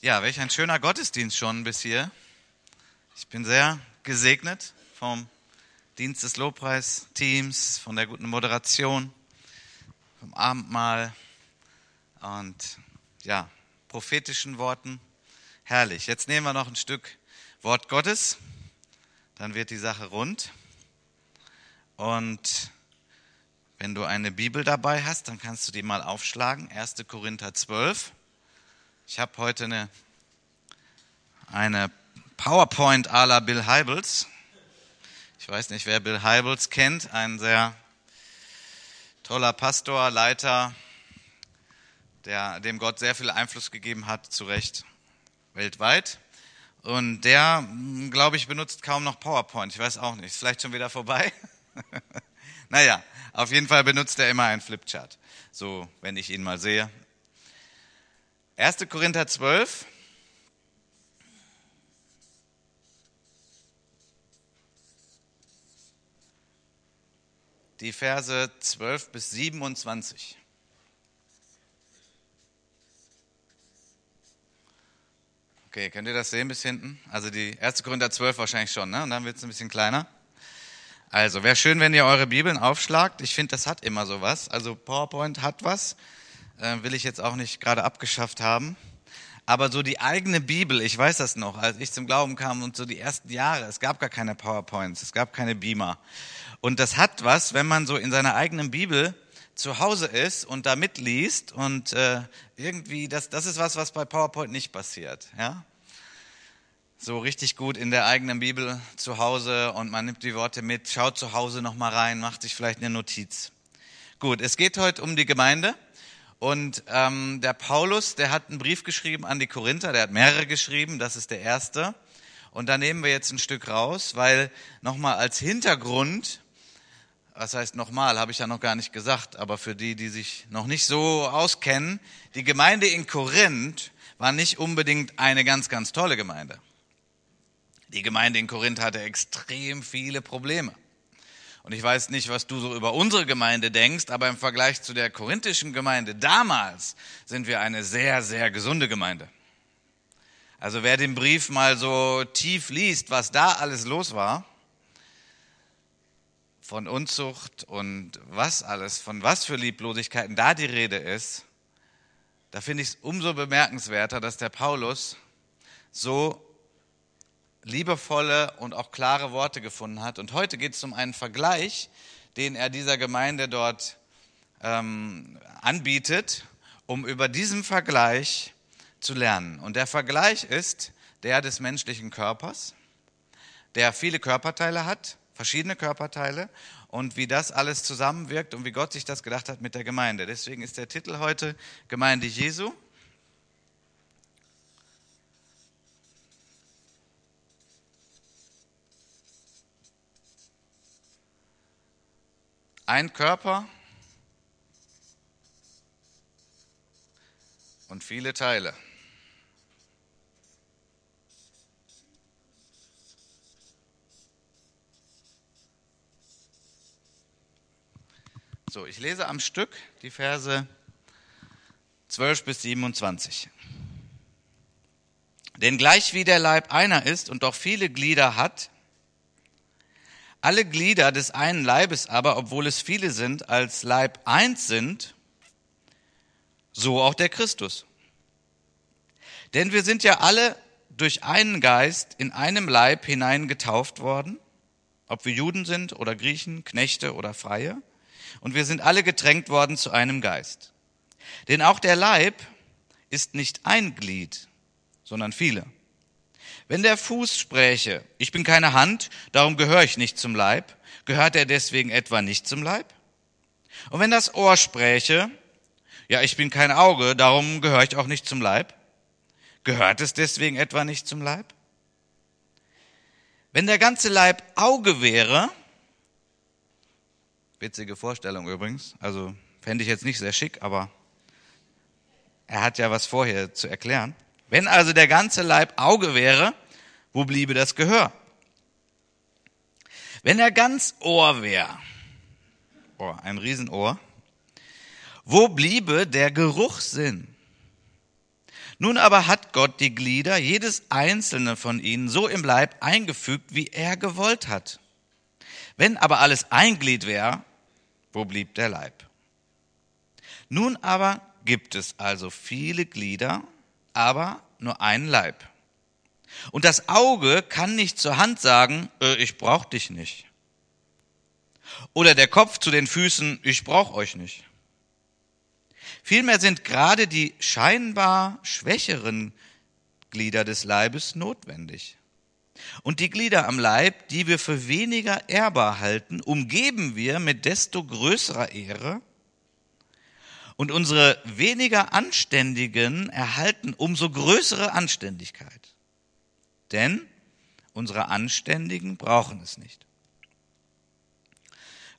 Ja, welch ein schöner Gottesdienst schon bis hier. Ich bin sehr gesegnet vom Dienst des Lobpreisteams, von der guten Moderation, vom Abendmahl und ja, prophetischen Worten. Herrlich. Jetzt nehmen wir noch ein Stück Wort Gottes, dann wird die Sache rund. Und wenn du eine Bibel dabei hast, dann kannst du die mal aufschlagen. 1. Korinther 12. Ich habe heute eine, eine PowerPoint à la Bill Hybels. Ich weiß nicht, wer Bill Hybels kennt. Ein sehr toller Pastor, Leiter, der, dem Gott sehr viel Einfluss gegeben hat, zu Recht weltweit. Und der, glaube ich, benutzt kaum noch PowerPoint. Ich weiß auch nicht. Ist vielleicht schon wieder vorbei? naja, auf jeden Fall benutzt er immer einen Flipchart. So, wenn ich ihn mal sehe. 1. Korinther 12. Die Verse 12 bis 27. Okay, könnt ihr das sehen bis hinten? Also die 1. Korinther 12 wahrscheinlich schon, ne? Und dann wird es ein bisschen kleiner. Also, wäre schön, wenn ihr eure Bibeln aufschlagt. Ich finde, das hat immer sowas. Also PowerPoint hat was äh, will ich jetzt auch nicht gerade abgeschafft haben. Aber so die eigene Bibel, ich weiß das noch, als ich zum Glauben kam und so die ersten Jahre, es gab gar keine PowerPoints, es gab keine Beamer. Und das hat was, wenn man so in seiner eigenen Bibel zu Hause ist und da mitliest und äh, irgendwie, das, das ist was, was bei PowerPoint nicht passiert. Ja? So richtig gut in der eigenen Bibel zu Hause und man nimmt die Worte mit, schaut zu Hause nochmal rein, macht sich vielleicht eine Notiz. Gut, es geht heute um die Gemeinde. Und ähm, der Paulus, der hat einen Brief geschrieben an die Korinther, der hat mehrere geschrieben, das ist der erste. Und da nehmen wir jetzt ein Stück raus, weil nochmal als Hintergrund, was heißt nochmal, habe ich ja noch gar nicht gesagt, aber für die, die sich noch nicht so auskennen, die Gemeinde in Korinth war nicht unbedingt eine ganz, ganz tolle Gemeinde. Die Gemeinde in Korinth hatte extrem viele Probleme. Und ich weiß nicht, was du so über unsere Gemeinde denkst, aber im Vergleich zu der korinthischen Gemeinde damals sind wir eine sehr, sehr gesunde Gemeinde. Also wer den Brief mal so tief liest, was da alles los war, von Unzucht und was alles, von was für Lieblosigkeiten da die Rede ist, da finde ich es umso bemerkenswerter, dass der Paulus so liebevolle und auch klare Worte gefunden hat. Und heute geht es um einen Vergleich, den er dieser Gemeinde dort ähm, anbietet, um über diesen Vergleich zu lernen. Und der Vergleich ist der des menschlichen Körpers, der viele Körperteile hat, verschiedene Körperteile und wie das alles zusammenwirkt und wie Gott sich das gedacht hat mit der Gemeinde. Deswegen ist der Titel heute Gemeinde Jesu. Ein Körper und viele Teile. So, ich lese am Stück die Verse 12 bis 27. Denn gleich wie der Leib einer ist und doch viele Glieder hat, alle Glieder des einen Leibes aber, obwohl es viele sind, als Leib eins sind, so auch der Christus. Denn wir sind ja alle durch einen Geist in einem Leib hineingetauft worden, ob wir Juden sind oder Griechen, Knechte oder Freie, und wir sind alle getränkt worden zu einem Geist. Denn auch der Leib ist nicht ein Glied, sondern viele. Wenn der Fuß spräche, ich bin keine Hand, darum gehöre ich nicht zum Leib, gehört er deswegen etwa nicht zum Leib? Und wenn das Ohr spräche, ja, ich bin kein Auge, darum gehöre ich auch nicht zum Leib, gehört es deswegen etwa nicht zum Leib? Wenn der ganze Leib Auge wäre, witzige Vorstellung übrigens, also fände ich jetzt nicht sehr schick, aber er hat ja was vorher zu erklären. Wenn also der ganze Leib Auge wäre, wo bliebe das Gehör? Wenn er ganz Ohr wäre, oh, ein Riesenohr, wo bliebe der Geruchssinn? Nun aber hat Gott die Glieder, jedes einzelne von ihnen, so im Leib eingefügt, wie er gewollt hat. Wenn aber alles ein Glied wäre, wo blieb der Leib? Nun aber gibt es also viele Glieder, aber nur einen Leib. Und das Auge kann nicht zur Hand sagen, äh, ich brauch dich nicht. Oder der Kopf zu den Füßen, ich brauch euch nicht. Vielmehr sind gerade die scheinbar schwächeren Glieder des Leibes notwendig. Und die Glieder am Leib, die wir für weniger ehrbar halten, umgeben wir mit desto größerer Ehre. Und unsere weniger Anständigen erhalten umso größere Anständigkeit. Denn unsere Anständigen brauchen es nicht.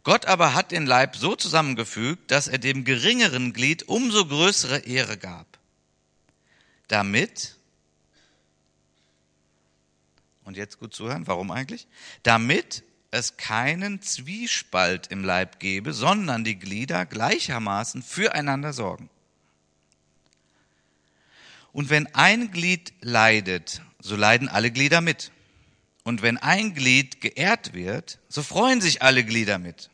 Gott aber hat den Leib so zusammengefügt, dass er dem geringeren Glied umso größere Ehre gab, damit, und jetzt gut zuhören, warum eigentlich? Damit es keinen Zwiespalt im Leib gebe, sondern die Glieder gleichermaßen füreinander sorgen. Und wenn ein Glied leidet, so leiden alle Glieder mit. Und wenn ein Glied geehrt wird, so freuen sich alle Glieder mit.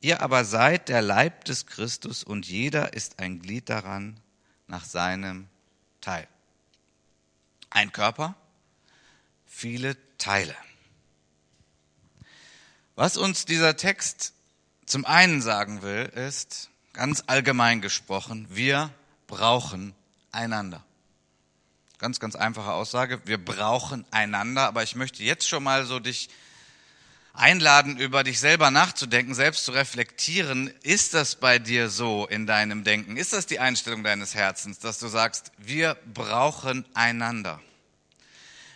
Ihr aber seid der Leib des Christus und jeder ist ein Glied daran nach seinem Teil. Ein Körper, viele Teile. Was uns dieser Text zum einen sagen will, ist ganz allgemein gesprochen, wir brauchen einander. Ganz, ganz einfache Aussage. Wir brauchen einander, aber ich möchte jetzt schon mal so dich einladen, über dich selber nachzudenken, selbst zu reflektieren. Ist das bei dir so in deinem Denken? Ist das die Einstellung deines Herzens, dass du sagst, wir brauchen einander?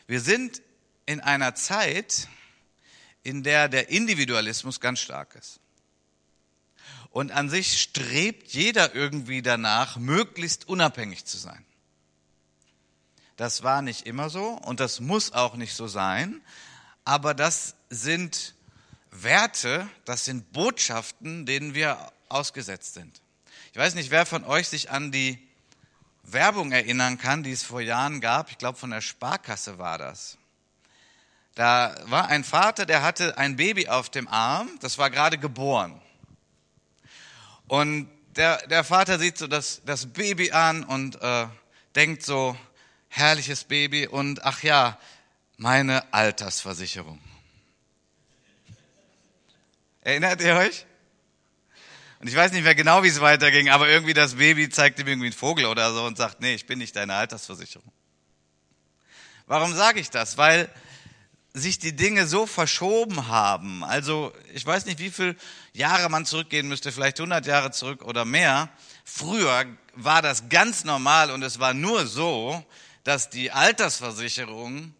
Wir sind in einer Zeit, in der der Individualismus ganz stark ist. Und an sich strebt jeder irgendwie danach, möglichst unabhängig zu sein. Das war nicht immer so und das muss auch nicht so sein, aber das sind Werte, das sind Botschaften, denen wir ausgesetzt sind. Ich weiß nicht, wer von euch sich an die Werbung erinnern kann, die es vor Jahren gab. Ich glaube, von der Sparkasse war das. Da war ein Vater, der hatte ein Baby auf dem Arm, das war gerade geboren. Und der, der Vater sieht so das, das Baby an und äh, denkt so, herrliches Baby und ach ja, meine Altersversicherung. Erinnert ihr euch? Und ich weiß nicht mehr genau, wie es weiterging, aber irgendwie das Baby zeigt ihm irgendwie einen Vogel oder so und sagt, nee, ich bin nicht deine Altersversicherung. Warum sage ich das? Weil sich die Dinge so verschoben haben. Also ich weiß nicht, wie viele Jahre man zurückgehen müsste, vielleicht 100 Jahre zurück oder mehr. Früher war das ganz normal und es war nur so, dass die Altersversicherung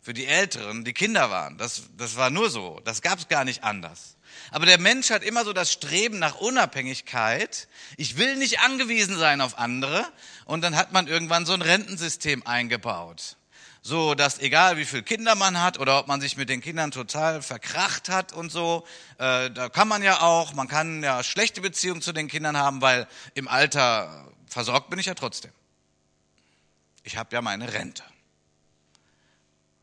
für die Älteren die Kinder waren. Das, das war nur so. Das gab es gar nicht anders. Aber der Mensch hat immer so das Streben nach Unabhängigkeit. Ich will nicht angewiesen sein auf andere. Und dann hat man irgendwann so ein Rentensystem eingebaut. So, dass egal wie viele Kinder man hat oder ob man sich mit den Kindern total verkracht hat und so, äh, da kann man ja auch, man kann ja schlechte Beziehungen zu den Kindern haben, weil im Alter versorgt bin ich ja trotzdem ich habe ja meine Rente.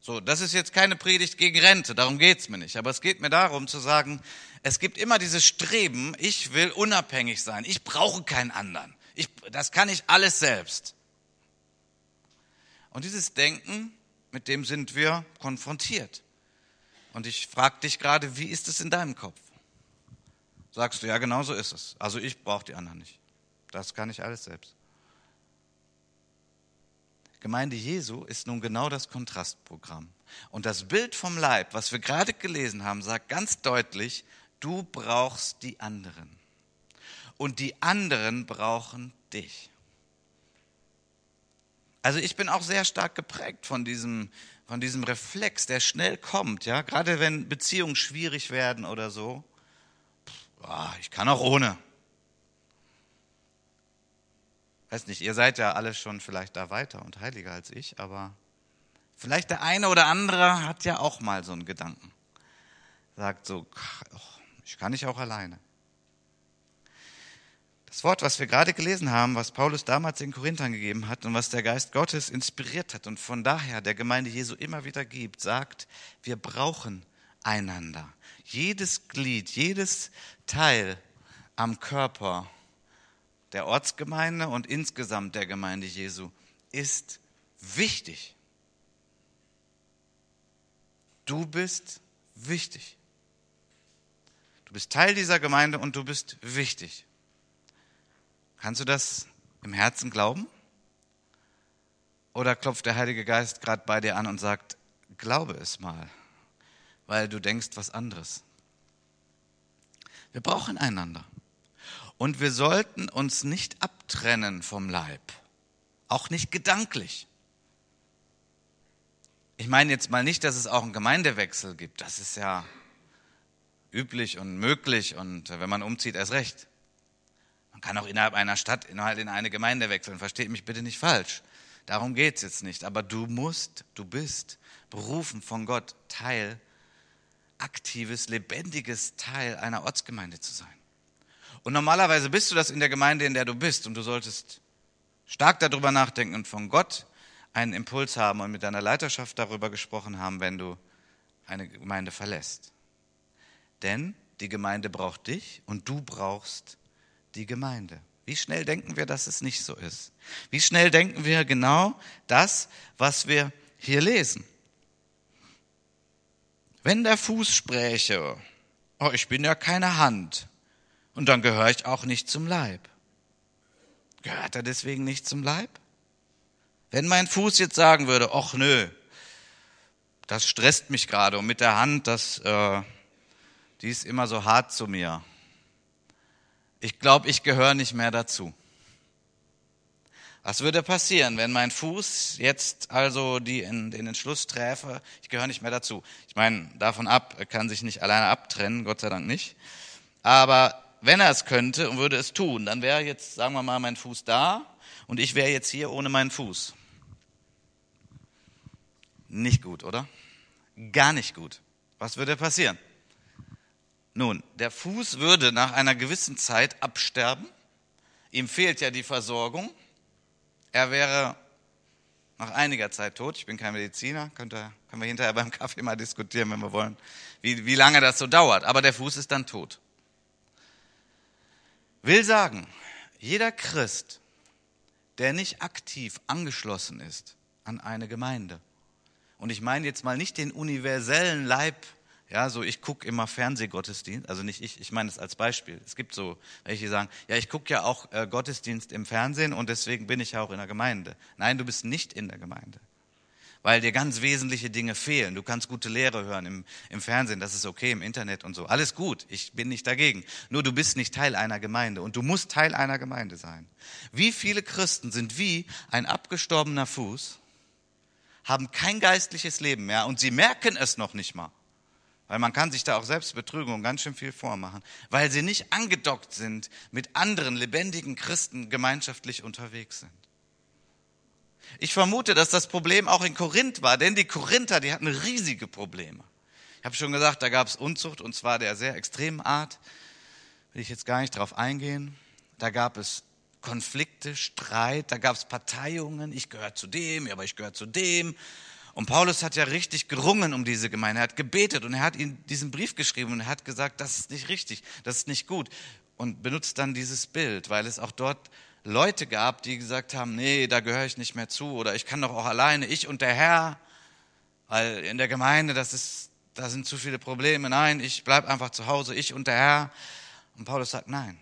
So, das ist jetzt keine Predigt gegen Rente, darum geht's mir nicht. Aber es geht mir darum zu sagen, es gibt immer dieses Streben, ich will unabhängig sein, ich brauche keinen anderen. Ich, das kann ich alles selbst. Und dieses Denken, mit dem sind wir konfrontiert. Und ich frage dich gerade, wie ist es in deinem Kopf? Sagst du, ja, genau so ist es. Also ich brauche die anderen nicht. Das kann ich alles selbst. Gemeinde Jesu ist nun genau das Kontrastprogramm. Und das Bild vom Leib, was wir gerade gelesen haben, sagt ganz deutlich, du brauchst die anderen. Und die anderen brauchen dich. Also ich bin auch sehr stark geprägt von diesem, von diesem Reflex, der schnell kommt, ja, gerade wenn Beziehungen schwierig werden oder so. ich kann auch ohne. weiß nicht, ihr seid ja alle schon vielleicht da weiter und heiliger als ich, aber vielleicht der eine oder andere hat ja auch mal so einen Gedanken. Sagt so, ich kann nicht auch alleine. Das Wort, was wir gerade gelesen haben, was Paulus damals den Korinthern gegeben hat und was der Geist Gottes inspiriert hat und von daher der Gemeinde Jesu immer wieder gibt, sagt, wir brauchen einander. Jedes Glied, jedes Teil am Körper der Ortsgemeinde und insgesamt der Gemeinde Jesu ist wichtig. Du bist wichtig. Du bist Teil dieser Gemeinde und du bist wichtig. Kannst du das im Herzen glauben? Oder klopft der Heilige Geist gerade bei dir an und sagt, glaube es mal, weil du denkst was anderes? Wir brauchen einander. Und wir sollten uns nicht abtrennen vom Leib, auch nicht gedanklich. Ich meine jetzt mal nicht, dass es auch einen Gemeindewechsel gibt. Das ist ja üblich und möglich und wenn man umzieht, erst recht. Kann auch innerhalb einer Stadt innerhalb in eine Gemeinde wechseln. Versteht mich bitte nicht falsch. Darum geht es jetzt nicht. Aber du musst, du bist berufen von Gott, Teil, aktives, lebendiges Teil einer Ortsgemeinde zu sein. Und normalerweise bist du das in der Gemeinde, in der du bist. Und du solltest stark darüber nachdenken und von Gott einen Impuls haben und mit deiner Leiterschaft darüber gesprochen haben, wenn du eine Gemeinde verlässt. Denn die Gemeinde braucht dich und du brauchst die Gemeinde. Wie schnell denken wir, dass es nicht so ist? Wie schnell denken wir genau das, was wir hier lesen? Wenn der Fuß spräche, oh, ich bin ja keine Hand, und dann gehöre ich auch nicht zum Leib. Gehört er deswegen nicht zum Leib? Wenn mein Fuß jetzt sagen würde, ach nö, das stresst mich gerade und mit der Hand, das, äh, die ist immer so hart zu mir. Ich glaube, ich gehöre nicht mehr dazu. Was würde passieren, wenn mein Fuß jetzt also die in, den Entschluss träfe, ich gehöre nicht mehr dazu? Ich meine, davon ab, er kann sich nicht alleine abtrennen, Gott sei Dank nicht. Aber wenn er es könnte und würde es tun, dann wäre jetzt, sagen wir mal, mein Fuß da und ich wäre jetzt hier ohne meinen Fuß. Nicht gut, oder? Gar nicht gut. Was würde passieren? Nun, der Fuß würde nach einer gewissen Zeit absterben. Ihm fehlt ja die Versorgung. Er wäre nach einiger Zeit tot. Ich bin kein Mediziner, könnte, können wir hinterher beim Kaffee mal diskutieren, wenn wir wollen, wie, wie lange das so dauert. Aber der Fuß ist dann tot. Will sagen, jeder Christ, der nicht aktiv angeschlossen ist an eine Gemeinde, und ich meine jetzt mal nicht den universellen Leib, ja, so ich gucke immer Fernsehgottesdienst, also nicht ich, ich meine es als Beispiel. Es gibt so welche, die sagen, ja, ich gucke ja auch äh, Gottesdienst im Fernsehen und deswegen bin ich ja auch in der Gemeinde. Nein, du bist nicht in der Gemeinde weil dir ganz wesentliche Dinge fehlen. Du kannst gute Lehre hören im, im Fernsehen, das ist okay, im Internet und so. Alles gut, ich bin nicht dagegen. Nur du bist nicht Teil einer Gemeinde und du musst Teil einer Gemeinde sein. Wie viele Christen sind wie ein abgestorbener Fuß, haben kein geistliches Leben mehr und sie merken es noch nicht mal. Weil man kann sich da auch selbst betrügen und ganz schön viel vormachen, weil sie nicht angedockt sind mit anderen lebendigen Christen gemeinschaftlich unterwegs sind. Ich vermute, dass das Problem auch in Korinth war, denn die Korinther, die hatten riesige Probleme. Ich habe schon gesagt, da gab es Unzucht und zwar der sehr extremen Art. Will ich jetzt gar nicht drauf eingehen. Da gab es Konflikte, Streit, da gab es Parteiungen. Ich gehöre zu dem, aber ich gehöre zu dem. Und Paulus hat ja richtig gerungen um diese Gemeinde. Er hat gebetet und er hat ihnen diesen Brief geschrieben und er hat gesagt, das ist nicht richtig, das ist nicht gut. Und benutzt dann dieses Bild, weil es auch dort Leute gab, die gesagt haben, nee, da gehöre ich nicht mehr zu oder ich kann doch auch alleine, ich und der Herr, weil in der Gemeinde, das ist, da sind zu viele Probleme. Nein, ich bleibe einfach zu Hause, ich und der Herr. Und Paulus sagt, nein,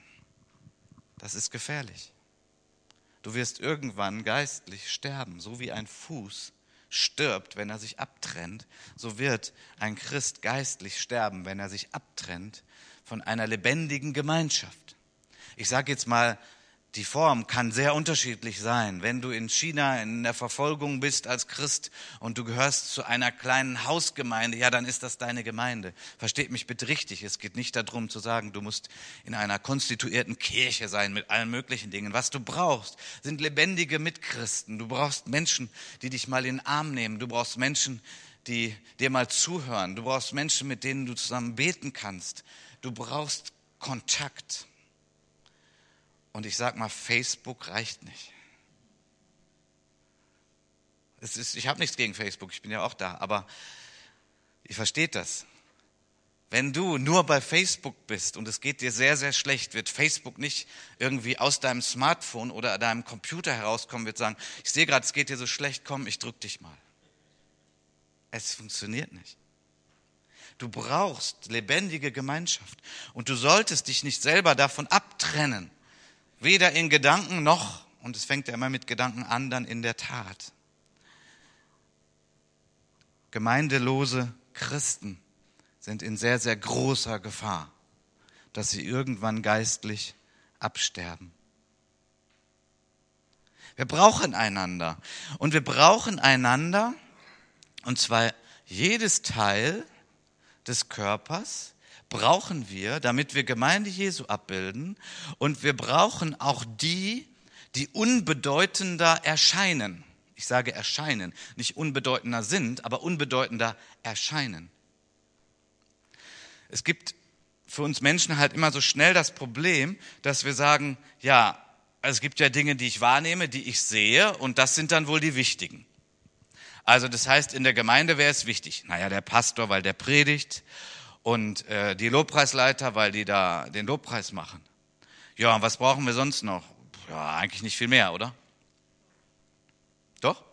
das ist gefährlich. Du wirst irgendwann geistlich sterben, so wie ein Fuß stirbt, wenn er sich abtrennt, so wird ein Christ geistlich sterben, wenn er sich abtrennt von einer lebendigen Gemeinschaft. Ich sage jetzt mal die Form kann sehr unterschiedlich sein. Wenn du in China in der Verfolgung bist als Christ und du gehörst zu einer kleinen Hausgemeinde, ja, dann ist das deine Gemeinde. Versteht mich bitte richtig. Es geht nicht darum zu sagen, du musst in einer konstituierten Kirche sein mit allen möglichen Dingen. Was du brauchst, sind lebendige Mitchristen. Du brauchst Menschen, die dich mal in den Arm nehmen. Du brauchst Menschen, die dir mal zuhören. Du brauchst Menschen, mit denen du zusammen beten kannst. Du brauchst Kontakt. Und ich sag mal, Facebook reicht nicht. Es ist, ich habe nichts gegen Facebook, ich bin ja auch da, aber ihr versteht das. Wenn du nur bei Facebook bist und es geht dir sehr, sehr schlecht, wird Facebook nicht irgendwie aus deinem Smartphone oder deinem Computer herauskommen, wird sagen, ich sehe gerade, es geht dir so schlecht, komm, ich drück dich mal. Es funktioniert nicht. Du brauchst lebendige Gemeinschaft und du solltest dich nicht selber davon abtrennen, weder in Gedanken noch, und es fängt ja immer mit Gedanken an, dann in der Tat. Gemeindelose Christen sind in sehr, sehr großer Gefahr, dass sie irgendwann geistlich absterben. Wir brauchen einander. Und wir brauchen einander, und zwar jedes Teil des Körpers brauchen wir, damit wir Gemeinde Jesu abbilden. Und wir brauchen auch die, die unbedeutender erscheinen. Ich sage erscheinen, nicht unbedeutender sind, aber unbedeutender erscheinen. Es gibt für uns Menschen halt immer so schnell das Problem, dass wir sagen, ja, es gibt ja Dinge, die ich wahrnehme, die ich sehe, und das sind dann wohl die wichtigen. Also das heißt, in der Gemeinde wäre es wichtig. Naja, der Pastor, weil der predigt und äh, die Lobpreisleiter, weil die da den Lobpreis machen. Ja, und was brauchen wir sonst noch? Ja, eigentlich nicht viel mehr, oder? Doch?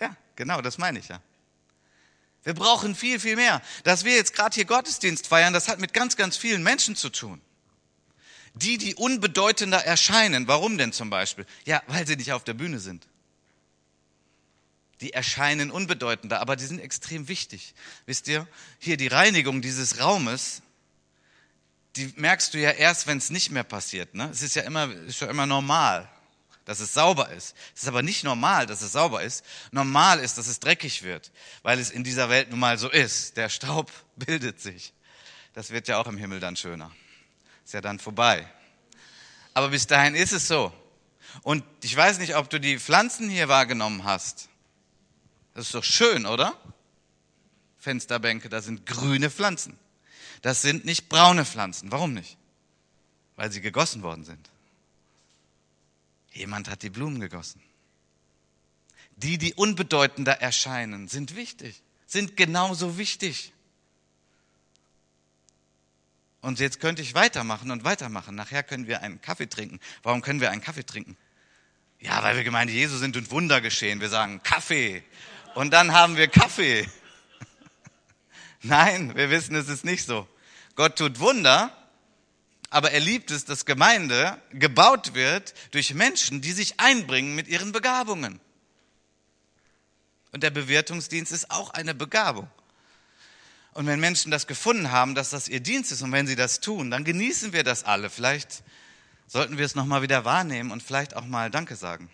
Ja, genau, das meine ich ja. Wir brauchen viel, viel mehr. Dass wir jetzt gerade hier Gottesdienst feiern, das hat mit ganz, ganz vielen Menschen zu tun. Die, die unbedeutender erscheinen. Warum denn zum Beispiel? Ja, weil sie nicht auf der Bühne sind die erscheinen unbedeutender, aber die sind extrem wichtig. Wisst ihr, hier die Reinigung dieses Raumes, die merkst du ja erst, wenn es nicht mehr passiert. Ne? Es ist ja immer, ist ja immer normal, dass es sauber ist. Es ist aber nicht normal, dass es sauber ist. Normal ist, dass es dreckig wird, weil es in dieser Welt nun mal so ist. Der Staub bildet sich. Das wird ja auch im Himmel dann schöner. Ist ja dann vorbei. Aber bis dahin ist es so. Und ich weiß nicht, ob du die Pflanzen hier wahrgenommen hast. Das ist doch schön, oder? Fensterbänke, da sind grüne Pflanzen. Das sind nicht braune Pflanzen. Warum nicht? Weil sie gegossen worden sind. Jemand hat die Blumen gegossen. Die, die unbedeutender erscheinen, sind wichtig, sind genauso wichtig. Und jetzt könnte ich weitermachen und weitermachen. Nachher können wir einen Kaffee trinken. Warum können wir einen Kaffee trinken? Ja, weil wir Gemeinde Jesu sind und Wunder geschehen. Wir sagen Kaffee und dann haben wir Kaffee. Nein, wir wissen, es ist nicht so. Gott tut Wunder, aber er liebt es, dass Gemeinde gebaut wird durch Menschen, die sich einbringen mit ihren Begabungen. Und der Bewirtungsdienst ist auch eine Begabung. Und wenn Menschen das gefunden haben, dass das ihr Dienst ist und wenn sie das tun, dann genießen wir das alle. Vielleicht sollten wir es nochmal wieder wahrnehmen und vielleicht auch mal Danke sagen.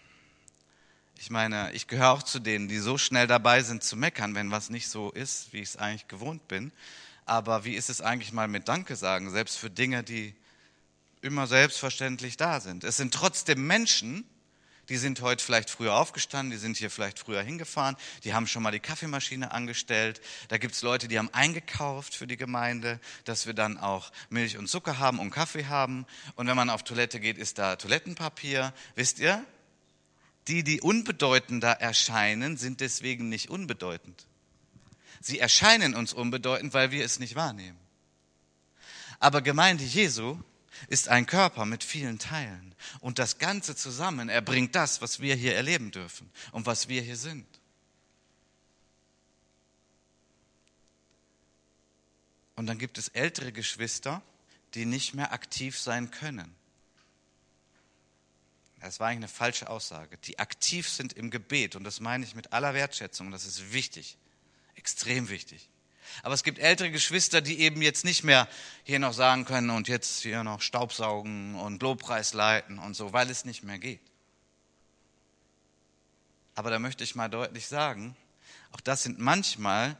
Ich meine, ich gehöre auch zu denen, die so schnell dabei sind zu meckern, wenn was nicht so ist, wie ich es eigentlich gewohnt bin. Aber wie ist es eigentlich mal mit Danke sagen, selbst für Dinge, die immer selbstverständlich da sind? Es sind trotzdem Menschen, die sind heute vielleicht früher aufgestanden, die sind hier vielleicht früher hingefahren, die haben schon mal die Kaffeemaschine angestellt. Da gibt es Leute, die haben eingekauft für die Gemeinde, dass wir dann auch Milch und Zucker haben und Kaffee haben. Und wenn man auf Toilette geht, ist da Toilettenpapier. Wisst ihr, die, die unbedeutender erscheinen, sind deswegen nicht unbedeutend. Sie erscheinen uns unbedeutend, weil wir es nicht wahrnehmen. Aber Gemeinde Jesu ist ein Körper mit vielen Teilen. Und das Ganze zusammen erbringt das, was wir hier erleben dürfen und was wir hier sind. Und dann gibt es ältere Geschwister, die nicht mehr aktiv sein können. Das war eigentlich eine falsche Aussage. Die aktiv sind im Gebet und das meine ich mit aller Wertschätzung. Das ist wichtig, extrem wichtig. Aber es gibt ältere Geschwister, die eben jetzt nicht mehr hier noch sagen können und jetzt hier noch Staubsaugen und Lobpreis leiten und so, weil es nicht mehr geht. Aber da möchte ich mal deutlich sagen, auch das sind manchmal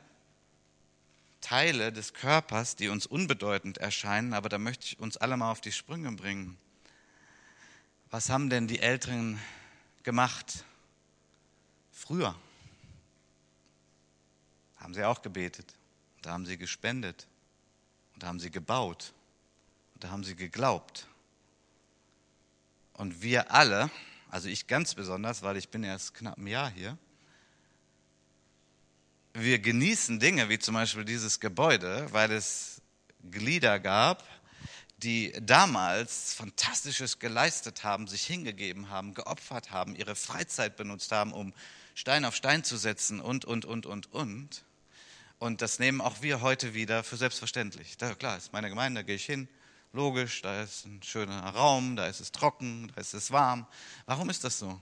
Teile des Körpers, die uns unbedeutend erscheinen, aber da möchte ich uns alle mal auf die Sprünge bringen. Was haben denn die Älteren gemacht früher? Haben sie auch gebetet, da haben sie gespendet, und da haben sie gebaut, und da haben sie geglaubt, Und wir alle, also ich ganz besonders, weil ich bin erst knapp ein Jahr hier, wir genießen Dinge wie zum Beispiel dieses Gebäude, weil es Glieder gab, die damals Fantastisches geleistet haben, sich hingegeben haben, geopfert haben, ihre Freizeit benutzt haben, um Stein auf Stein zu setzen und, und, und, und, und. Und das nehmen auch wir heute wieder für selbstverständlich. Da, klar, ist meine Gemeinde, da gehe ich hin. Logisch, da ist ein schöner Raum, da ist es trocken, da ist es warm. Warum ist das so?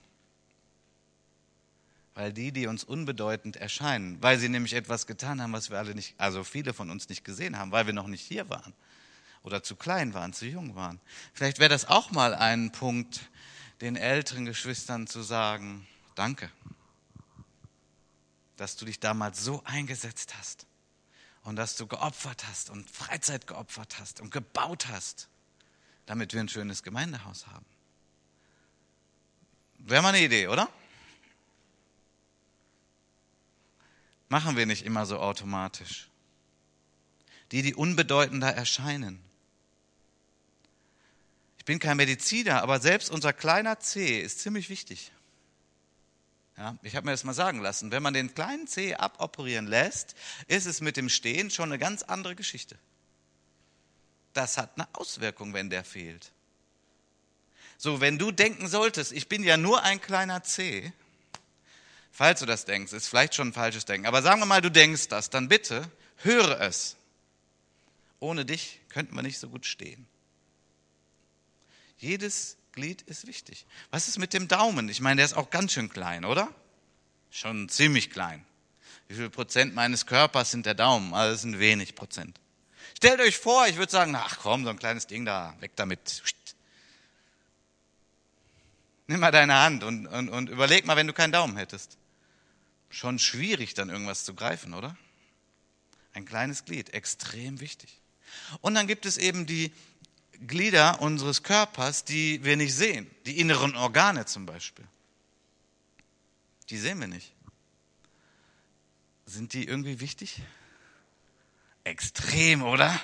Weil die, die uns unbedeutend erscheinen, weil sie nämlich etwas getan haben, was wir alle nicht, also viele von uns nicht gesehen haben, weil wir noch nicht hier waren oder zu klein waren, zu jung waren. Vielleicht wäre das auch mal ein Punkt, den älteren Geschwistern zu sagen, danke, dass du dich damals so eingesetzt hast und dass du geopfert hast und Freizeit geopfert hast und gebaut hast, damit wir ein schönes Gemeindehaus haben. Wäre mal eine Idee, oder? Machen wir nicht immer so automatisch. Die, die unbedeutender erscheinen, ich bin kein Mediziner, aber selbst unser kleiner C ist ziemlich wichtig. Ja, ich habe mir das mal sagen lassen. Wenn man den kleinen C aboperieren lässt, ist es mit dem Stehen schon eine ganz andere Geschichte. Das hat eine Auswirkung, wenn der fehlt. So, wenn du denken solltest, ich bin ja nur ein kleiner C, falls du das denkst, ist vielleicht schon ein falsches Denken, aber sagen wir mal, du denkst das, dann bitte höre es. Ohne dich könnten wir nicht so gut stehen. Jedes Glied ist wichtig. Was ist mit dem Daumen? Ich meine, der ist auch ganz schön klein, oder? Schon ziemlich klein. Wie viel Prozent meines Körpers sind der Daumen? Also das sind wenig Prozent. Stellt euch vor, ich würde sagen, ach komm, so ein kleines Ding da, weg damit. Nimm mal deine Hand und, und, und überleg mal, wenn du keinen Daumen hättest. Schon schwierig, dann irgendwas zu greifen, oder? Ein kleines Glied, extrem wichtig. Und dann gibt es eben die Glieder unseres Körpers, die wir nicht sehen. Die inneren Organe zum Beispiel. Die sehen wir nicht. Sind die irgendwie wichtig? Extrem, oder?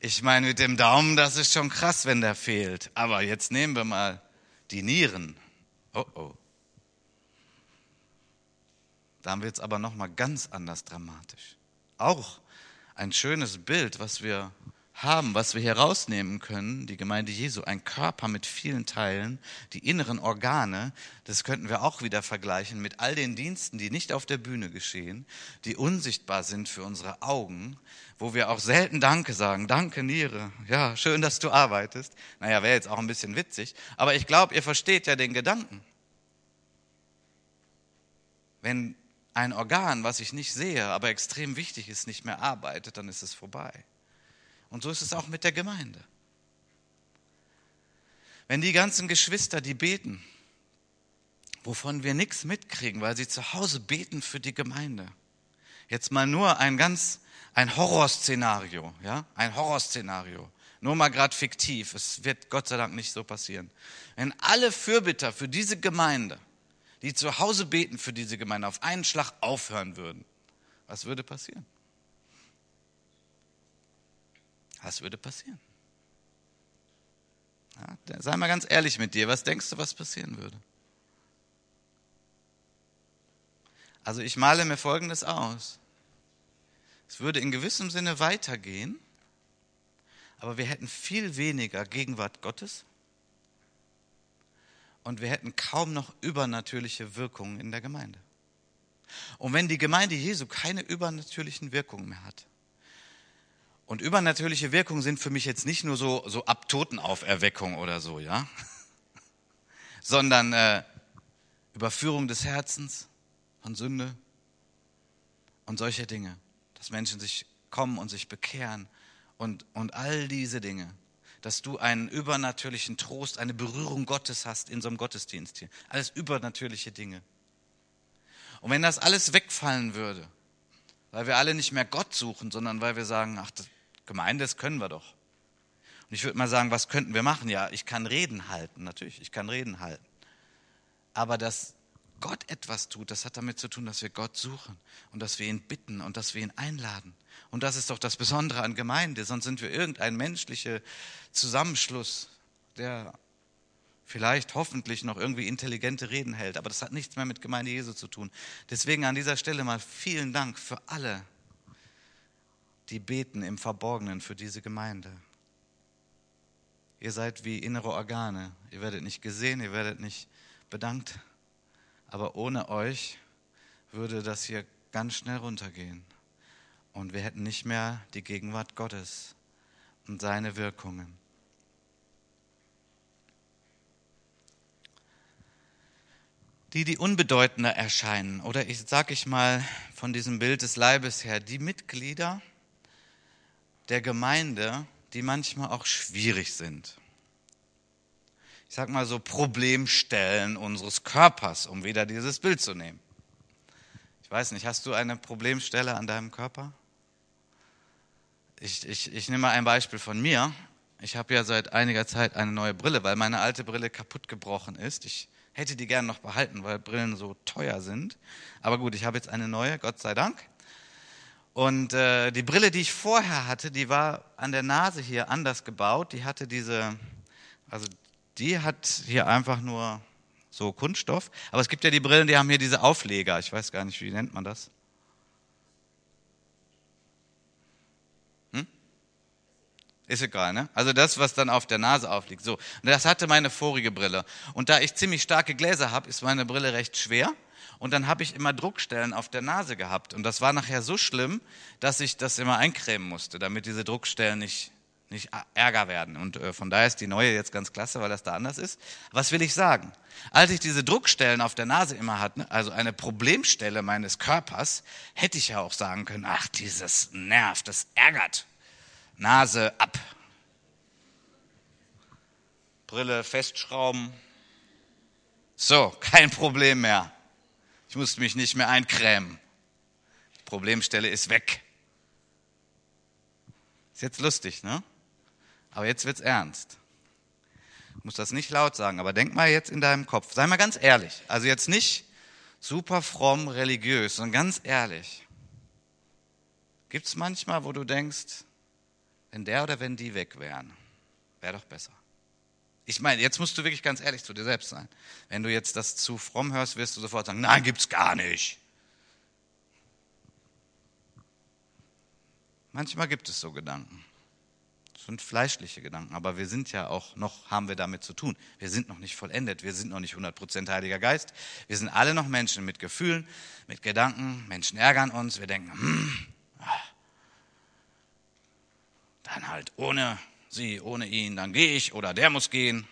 Ich meine, mit dem Daumen, das ist schon krass, wenn der fehlt. Aber jetzt nehmen wir mal die Nieren. Oh oh. Da wird es aber nochmal ganz anders dramatisch. Auch ein schönes Bild, was wir haben, was wir hier rausnehmen können, die Gemeinde Jesu, ein Körper mit vielen Teilen, die inneren Organe, das könnten wir auch wieder vergleichen mit all den Diensten, die nicht auf der Bühne geschehen, die unsichtbar sind für unsere Augen, wo wir auch selten Danke sagen. Danke, Niere. Ja, schön, dass du arbeitest. Naja, wäre jetzt auch ein bisschen witzig, aber ich glaube, ihr versteht ja den Gedanken. Wenn ein Organ, was ich nicht sehe, aber extrem wichtig ist, nicht mehr arbeitet, dann ist es vorbei. Und so ist es auch mit der Gemeinde. Wenn die ganzen Geschwister, die beten, wovon wir nichts mitkriegen, weil sie zu Hause beten für die Gemeinde. Jetzt mal nur ein ganz, ein Horrorszenario, ja, ein Horrorszenario. Nur mal gerade fiktiv. Es wird Gott sei Dank nicht so passieren. Wenn alle Fürbitter für diese Gemeinde, die zu Hause beten für diese Gemeinde, auf einen Schlag aufhören würden, was würde passieren? Was würde passieren? Ja, sei mal ganz ehrlich mit dir, was denkst du, was passieren würde? Also ich male mir Folgendes aus. Es würde in gewissem Sinne weitergehen, aber wir hätten viel weniger Gegenwart Gottes und wir hätten kaum noch übernatürliche Wirkungen in der Gemeinde. Und wenn die Gemeinde Jesu keine übernatürlichen Wirkungen mehr hat, und übernatürliche Wirkungen sind für mich jetzt nicht nur so, so Abtotenauferweckung oder so, ja, sondern äh, Überführung des Herzens von Sünde und solche Dinge, dass Menschen sich kommen und sich bekehren und, und all diese Dinge, dass du einen übernatürlichen Trost, eine Berührung Gottes hast in so einem Gottesdienst hier. Alles übernatürliche Dinge. Und wenn das alles wegfallen würde, weil wir alle nicht mehr Gott suchen, sondern weil wir sagen, ach, Gemeinde, das können wir doch. Und ich würde mal sagen, was könnten wir machen? Ja, ich kann Reden halten, natürlich, ich kann Reden halten. Aber dass Gott etwas tut, das hat damit zu tun, dass wir Gott suchen und dass wir ihn bitten und dass wir ihn einladen. Und das ist doch das Besondere an Gemeinde, sonst sind wir irgendein menschlicher Zusammenschluss, der vielleicht hoffentlich noch irgendwie intelligente Reden hält, aber das hat nichts mehr mit Gemeinde Jesu zu tun. Deswegen an dieser Stelle mal vielen Dank für alle, die beten im Verborgenen für diese Gemeinde. Ihr seid wie innere Organe. Ihr werdet nicht gesehen, ihr werdet nicht bedankt. Aber ohne euch würde das hier ganz schnell runtergehen. Und wir hätten nicht mehr die Gegenwart Gottes und seine Wirkungen. Die, die unbedeutender erscheinen, oder ich sage ich mal von diesem Bild des Leibes her, die Mitglieder der Gemeinde, die manchmal auch schwierig sind. Ich sage mal so Problemstellen unseres Körpers, um wieder dieses Bild zu nehmen. Ich weiß nicht, hast du eine Problemstelle an deinem Körper? Ich, ich, ich nehme mal ein Beispiel von mir. Ich habe ja seit einiger Zeit eine neue Brille, weil meine alte Brille kaputt gebrochen ist. Ich hätte die gerne noch behalten, weil Brillen so teuer sind. Aber gut, ich habe jetzt eine neue, Gott sei Dank. Und äh, die Brille, die ich vorher hatte, die war an der Nase hier anders gebaut. Die hatte diese, also die hat hier einfach nur so Kunststoff. Aber es gibt ja die Brillen, die haben hier diese Aufleger. Ich weiß gar nicht, wie nennt man das? Hm? Ist egal, ne? Also das, was dann auf der Nase aufliegt. So, und das hatte meine vorige Brille. Und da ich ziemlich starke Gläser habe, ist meine Brille recht schwer. Und dann habe ich immer Druckstellen auf der Nase gehabt. Und das war nachher so schlimm, dass ich das immer eincremen musste, damit diese Druckstellen nicht, nicht Ärger werden. Und äh, von daher ist die neue jetzt ganz klasse, weil das da anders ist. Was will ich sagen? Als ich diese Druckstellen auf der Nase immer hatte, also eine Problemstelle meines Körpers, hätte ich ja auch sagen können, ach, dieses Nerv, das ärgert. Nase ab. Brille festschrauben. So, kein Problem mehr. Ich muss mich nicht mehr eincremen. Die Problemstelle ist weg. Ist jetzt lustig, ne? Aber jetzt wird's ernst. Ich muss das nicht laut sagen, aber denk mal jetzt in deinem Kopf. Sei mal ganz ehrlich. Also jetzt nicht super fromm religiös, sondern ganz ehrlich. Gibt's manchmal, wo du denkst, wenn der oder wenn die weg wären, wäre doch besser. Ich meine, jetzt musst du wirklich ganz ehrlich zu dir selbst sein. Wenn du jetzt das zu fromm hörst, wirst du sofort sagen, nein, gibt's gar nicht. Manchmal gibt es so Gedanken. Das sind fleischliche Gedanken, aber wir sind ja auch noch, haben wir damit zu tun. Wir sind noch nicht vollendet, wir sind noch nicht 100% Heiliger Geist. Wir sind alle noch Menschen mit Gefühlen, mit Gedanken. Menschen ärgern uns, wir denken, hm, ah, dann halt ohne sie ohne ihn, dann gehe ich oder der muss gehen.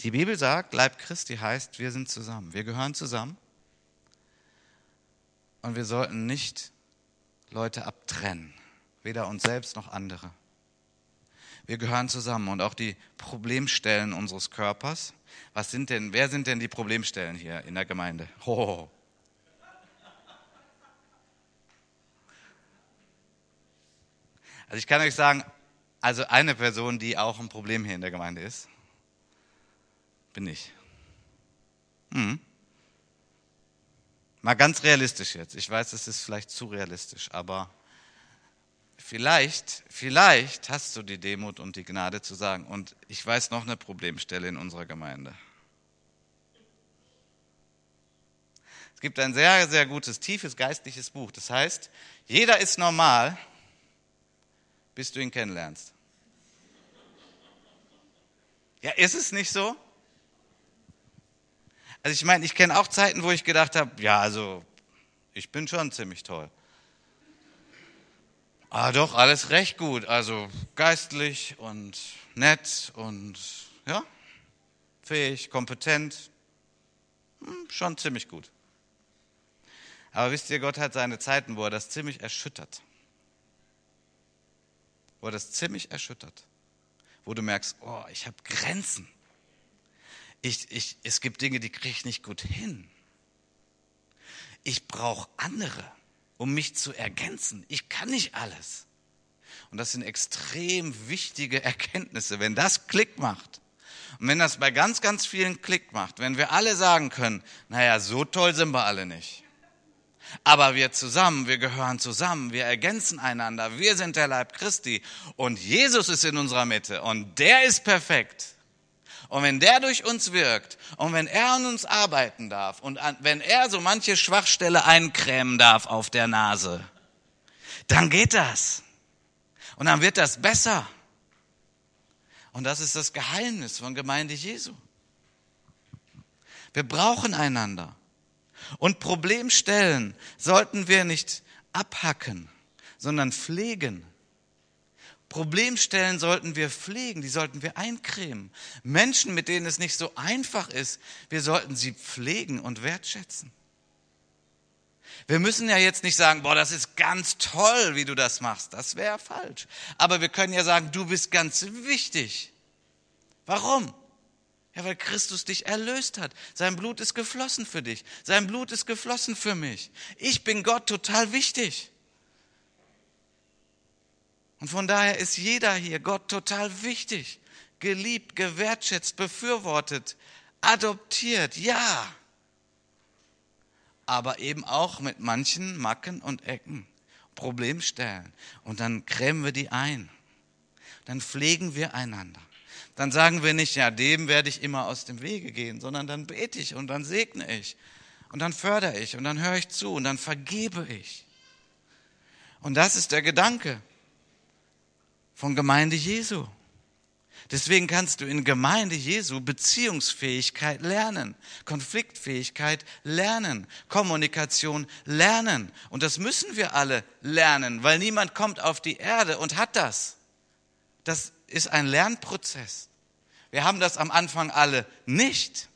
Die Bibel sagt, Leib Christi heißt, wir sind zusammen, wir gehören zusammen und wir sollten nicht Leute abtrennen, weder uns selbst noch andere. Wir gehören zusammen und auch die Problemstellen unseres Körpers. Was sind denn, wer sind denn die Problemstellen hier in der Gemeinde? Oh, Also ich kann euch sagen, also eine Person, die auch ein Problem hier in der Gemeinde ist, bin ich. Hm. Mal ganz realistisch jetzt. Ich weiß, es ist vielleicht zu realistisch, aber vielleicht, vielleicht hast du die Demut und die Gnade zu sagen, und ich weiß noch eine Problemstelle in unserer Gemeinde. Es gibt ein sehr, sehr gutes, tiefes geistliches Buch. Das heißt, jeder ist normal, bis du ihn kennenlernst. Ja, ist es nicht so? Also ich meine, ich kenne auch Zeiten, wo ich gedacht habe, ja, also ich bin schon ziemlich toll. Ah, doch, alles recht gut. Also geistlich und nett und ja, fähig, kompetent. Hm, schon ziemlich gut. Aber wisst ihr, Gott hat seine Zeiten, wo er das ziemlich erschüttert wo das ziemlich erschüttert, wo du merkst, oh, ich habe Grenzen. Ich, ich, es gibt Dinge, die kriege ich nicht gut hin. Ich brauche andere, um mich zu ergänzen. Ich kann nicht alles. Und das sind extrem wichtige Erkenntnisse, wenn das Klick macht. Und wenn das bei ganz, ganz vielen Klick macht, wenn wir alle sagen können, naja, so toll sind wir alle nicht. Aber wir zusammen, wir gehören zusammen, wir ergänzen einander, wir sind der Leib Christi und Jesus ist in unserer Mitte und der ist perfekt. Und wenn der durch uns wirkt und wenn er an uns arbeiten darf und wenn er so manche Schwachstelle eincremen darf auf der Nase, dann geht das. Und dann wird das besser. Und das ist das Geheimnis von Gemeinde Jesu. Wir brauchen einander. Und Problemstellen sollten wir nicht abhacken, sondern pflegen. Problemstellen sollten wir pflegen, die sollten wir eincremen. Menschen, mit denen es nicht so einfach ist, wir sollten sie pflegen und wertschätzen. Wir müssen ja jetzt nicht sagen, boah, das ist ganz toll, wie du das machst. Das wäre falsch. Aber wir können ja sagen, du bist ganz wichtig. Warum? Ja, weil Christus dich erlöst hat. Sein Blut ist geflossen für dich. Sein Blut ist geflossen für mich. Ich bin Gott total wichtig. Und von daher ist jeder hier Gott total wichtig, geliebt, gewertschätzt, befürwortet, adoptiert, ja. Aber eben auch mit manchen Macken und Ecken, Problemstellen. Und dann krämen wir die ein. Dann pflegen wir einander. Dann sagen wir nicht, ja, dem werde ich immer aus dem Wege gehen, sondern dann bete ich und dann segne ich und dann fördere ich und dann höre ich zu und dann vergebe ich. Und das ist der Gedanke von Gemeinde Jesu. Deswegen kannst du in Gemeinde Jesu Beziehungsfähigkeit lernen, Konfliktfähigkeit lernen, Kommunikation lernen. Und das müssen wir alle lernen, weil niemand kommt auf die Erde und hat das. Das ist ein Lernprozess. Wir haben das am Anfang alle nicht,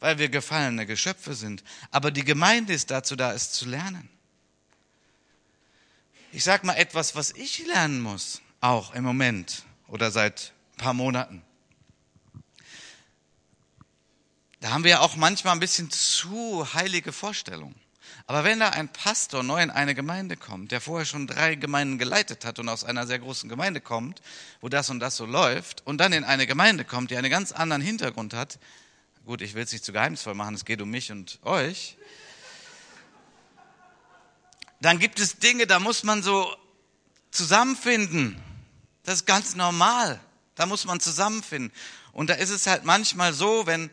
weil wir gefallene Geschöpfe sind. Aber die Gemeinde ist dazu da, es zu lernen. Ich sage mal etwas, was ich lernen muss auch im Moment oder seit ein paar Monaten. Da haben wir auch manchmal ein bisschen zu heilige Vorstellungen. Aber wenn da ein Pastor neu in eine Gemeinde kommt, der vorher schon drei Gemeinden geleitet hat und aus einer sehr großen Gemeinde kommt, wo das und das so läuft, und dann in eine Gemeinde kommt, die einen ganz anderen Hintergrund hat, gut, ich will es nicht zu geheimnisvoll machen, es geht um mich und euch, dann gibt es Dinge, da muss man so zusammenfinden. Das ist ganz normal. Da muss man zusammenfinden. Und da ist es halt manchmal so, wenn,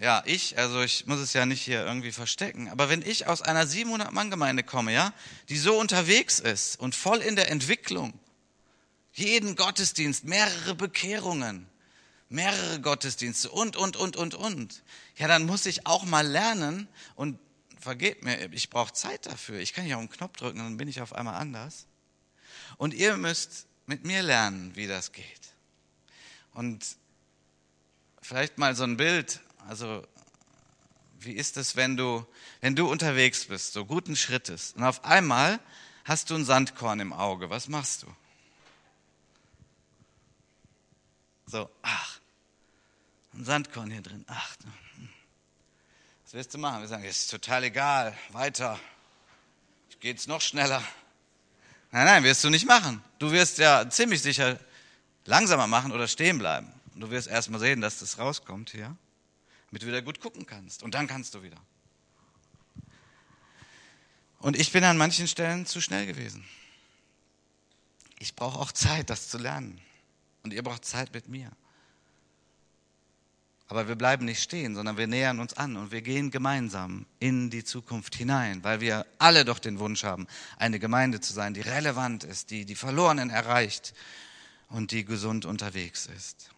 ja, ich, also ich muss es ja nicht hier irgendwie verstecken, aber wenn ich aus einer 700-Mann-Gemeinde komme, ja, die so unterwegs ist und voll in der Entwicklung, jeden Gottesdienst, mehrere Bekehrungen, mehrere Gottesdienste und, und, und, und, und, ja, dann muss ich auch mal lernen und vergebt mir, ich brauche Zeit dafür. Ich kann nicht auf den Knopf drücken, dann bin ich auf einmal anders. Und ihr müsst mit mir lernen, wie das geht. Und vielleicht mal so ein Bild, also wie ist es, wenn du, wenn du unterwegs bist, so guten Schrittes, und auf einmal hast du ein Sandkorn im Auge, was machst du? So, ach, ein Sandkorn hier drin, ach, was willst du machen? Wir sagen, ist total egal, weiter, ich gehe jetzt noch schneller. Nein, nein, wirst du nicht machen. Du wirst ja ziemlich sicher langsamer machen oder stehen bleiben. Und du wirst erst mal sehen, dass das rauskommt hier, damit du wieder gut gucken kannst. Und dann kannst du wieder. Und ich bin an manchen Stellen zu schnell gewesen. Ich brauche auch Zeit, das zu lernen. Und ihr braucht Zeit mit mir. Aber wir bleiben nicht stehen, sondern wir nähern uns an und wir gehen gemeinsam in die Zukunft hinein, weil wir alle doch den Wunsch haben, eine Gemeinde zu sein, die relevant ist, die die Verlorenen erreicht und die gesund unterwegs ist.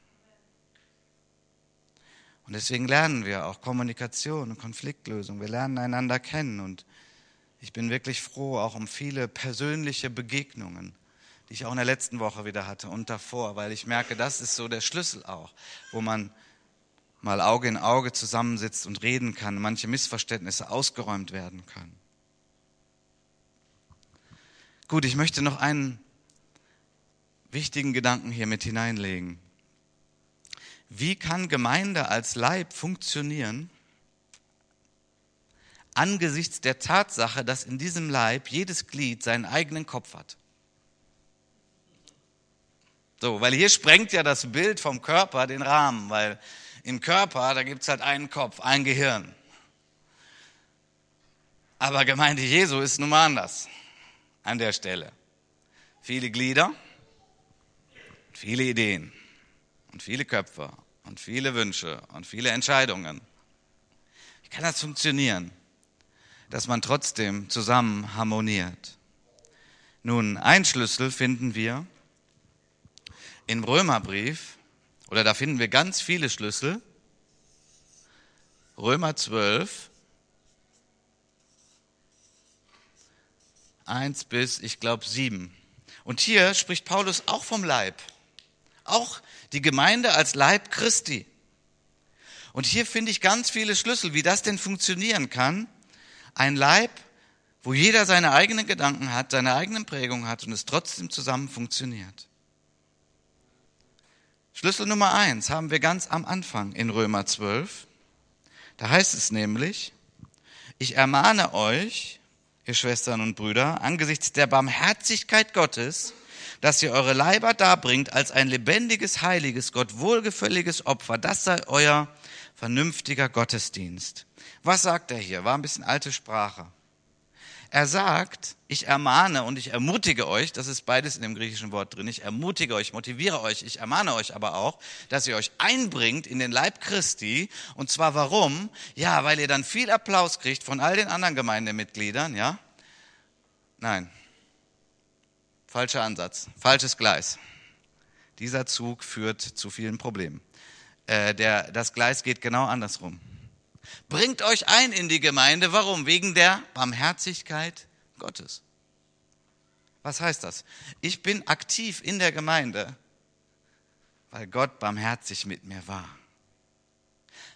Und deswegen lernen wir auch Kommunikation und Konfliktlösung. Wir lernen einander kennen und ich bin wirklich froh auch um viele persönliche Begegnungen, die ich auch in der letzten Woche wieder hatte und davor, weil ich merke, das ist so der Schlüssel auch, wo man mal Auge in Auge zusammensitzt und reden kann, manche Missverständnisse ausgeräumt werden können. Gut, ich möchte noch einen wichtigen Gedanken hier mit hineinlegen. Wie kann Gemeinde als Leib funktionieren angesichts der Tatsache, dass in diesem Leib jedes Glied seinen eigenen Kopf hat? So, weil hier sprengt ja das Bild vom Körper den Rahmen, weil im Körper, da gibt es halt einen Kopf, ein Gehirn. Aber Gemeinde Jesu ist nun mal anders an der Stelle. Viele Glieder, viele Ideen und viele Köpfe und viele Wünsche und viele Entscheidungen. Wie kann das funktionieren, dass man trotzdem zusammen harmoniert? Nun, ein Schlüssel finden wir im Römerbrief, oder da finden wir ganz viele Schlüssel. Römer 12, 1 bis, ich glaube, 7. Und hier spricht Paulus auch vom Leib. Auch die Gemeinde als Leib Christi. Und hier finde ich ganz viele Schlüssel, wie das denn funktionieren kann. Ein Leib, wo jeder seine eigenen Gedanken hat, seine eigenen Prägungen hat und es trotzdem zusammen funktioniert. Schlüssel Nummer eins haben wir ganz am Anfang in Römer 12. Da heißt es nämlich, ich ermahne euch, ihr Schwestern und Brüder, angesichts der Barmherzigkeit Gottes, dass ihr eure Leiber darbringt als ein lebendiges, heiliges, Gott wohlgefälliges Opfer. Das sei euer vernünftiger Gottesdienst. Was sagt er hier? War ein bisschen alte Sprache. Er sagt, ich ermahne und ich ermutige euch, das ist beides in dem griechischen Wort drin, ich ermutige euch, motiviere euch, ich ermahne euch aber auch, dass ihr euch einbringt in den Leib Christi. Und zwar warum? Ja, weil ihr dann viel Applaus kriegt von all den anderen Gemeindemitgliedern, ja? Nein. Falscher Ansatz, falsches Gleis. Dieser Zug führt zu vielen Problemen. Äh, der, das Gleis geht genau andersrum. Bringt euch ein in die Gemeinde. Warum? Wegen der Barmherzigkeit Gottes. Was heißt das? Ich bin aktiv in der Gemeinde, weil Gott barmherzig mit mir war.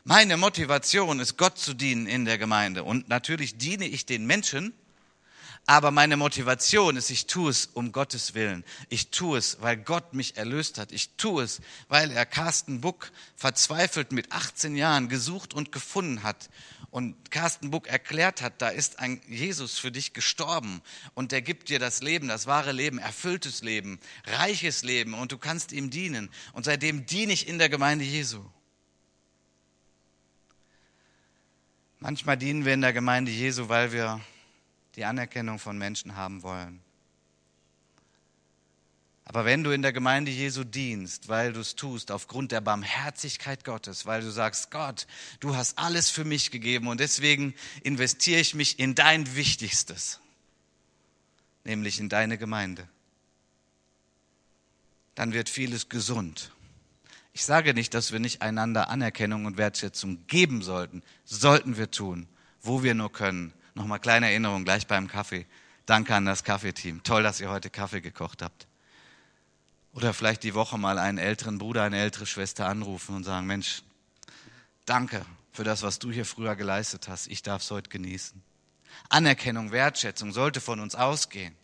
Meine Motivation ist, Gott zu dienen in der Gemeinde. Und natürlich diene ich den Menschen, aber meine Motivation ist, ich tue es um Gottes Willen. Ich tue es, weil Gott mich erlöst hat. Ich tue es, weil er Carsten Buck verzweifelt mit 18 Jahren gesucht und gefunden hat. Und Carsten Buck erklärt hat, da ist ein Jesus für dich gestorben und der gibt dir das Leben, das wahre Leben, erfülltes Leben, reiches Leben und du kannst ihm dienen. Und seitdem diene ich in der Gemeinde Jesu. Manchmal dienen wir in der Gemeinde Jesu, weil wir die Anerkennung von Menschen haben wollen. Aber wenn du in der Gemeinde Jesu dienst, weil du es tust aufgrund der Barmherzigkeit Gottes, weil du sagst, Gott, du hast alles für mich gegeben und deswegen investiere ich mich in dein Wichtigstes, nämlich in deine Gemeinde, dann wird vieles gesund. Ich sage nicht, dass wir nicht einander Anerkennung und Wertschätzung geben sollten, sollten wir tun, wo wir nur können. Nochmal kleine Erinnerung gleich beim Kaffee. Danke an das Kaffeeteam. Toll, dass ihr heute Kaffee gekocht habt. Oder vielleicht die Woche mal einen älteren Bruder, eine ältere Schwester anrufen und sagen, Mensch, danke für das, was du hier früher geleistet hast. Ich darf es heute genießen. Anerkennung, Wertschätzung sollte von uns ausgehen.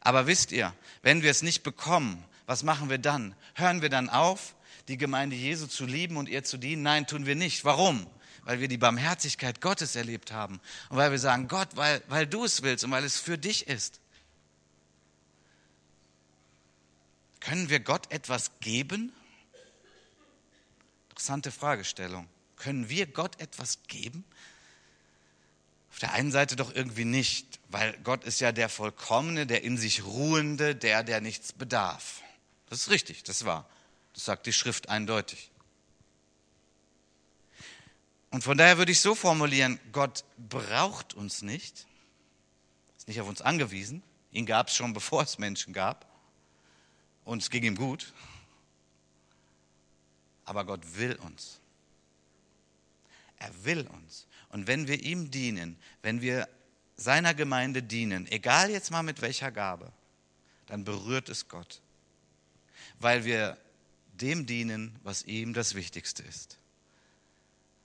Aber wisst ihr, wenn wir es nicht bekommen, was machen wir dann? Hören wir dann auf, die Gemeinde Jesu zu lieben und ihr zu dienen? Nein, tun wir nicht. Warum? Weil wir die Barmherzigkeit Gottes erlebt haben und weil wir sagen, Gott, weil, weil du es willst und weil es für dich ist. Können wir Gott etwas geben? Interessante Fragestellung. Können wir Gott etwas geben? Auf der einen Seite doch irgendwie nicht, weil Gott ist ja der Vollkommene, der in sich Ruhende, der, der nichts bedarf. Das ist richtig, das war. Das sagt die Schrift eindeutig. Und von daher würde ich so formulieren, Gott braucht uns nicht, ist nicht auf uns angewiesen. Ihn gab es schon, bevor es Menschen gab. Und es ging ihm gut. Aber Gott will uns. Er will uns. Und wenn wir ihm dienen, wenn wir seiner Gemeinde dienen, egal jetzt mal mit welcher Gabe, dann berührt es Gott. Weil wir dem dienen, was ihm das Wichtigste ist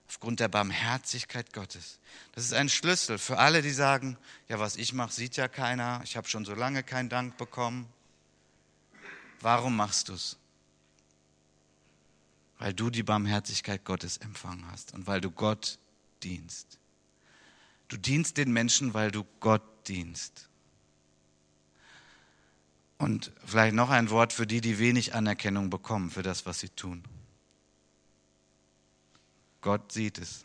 aufgrund der Barmherzigkeit Gottes. Das ist ein Schlüssel für alle, die sagen, ja, was ich mache, sieht ja keiner, ich habe schon so lange keinen Dank bekommen. Warum machst du es? Weil du die Barmherzigkeit Gottes empfangen hast und weil du Gott dienst. Du dienst den Menschen, weil du Gott dienst. Und vielleicht noch ein Wort für die, die wenig Anerkennung bekommen für das, was sie tun. Gott sieht es.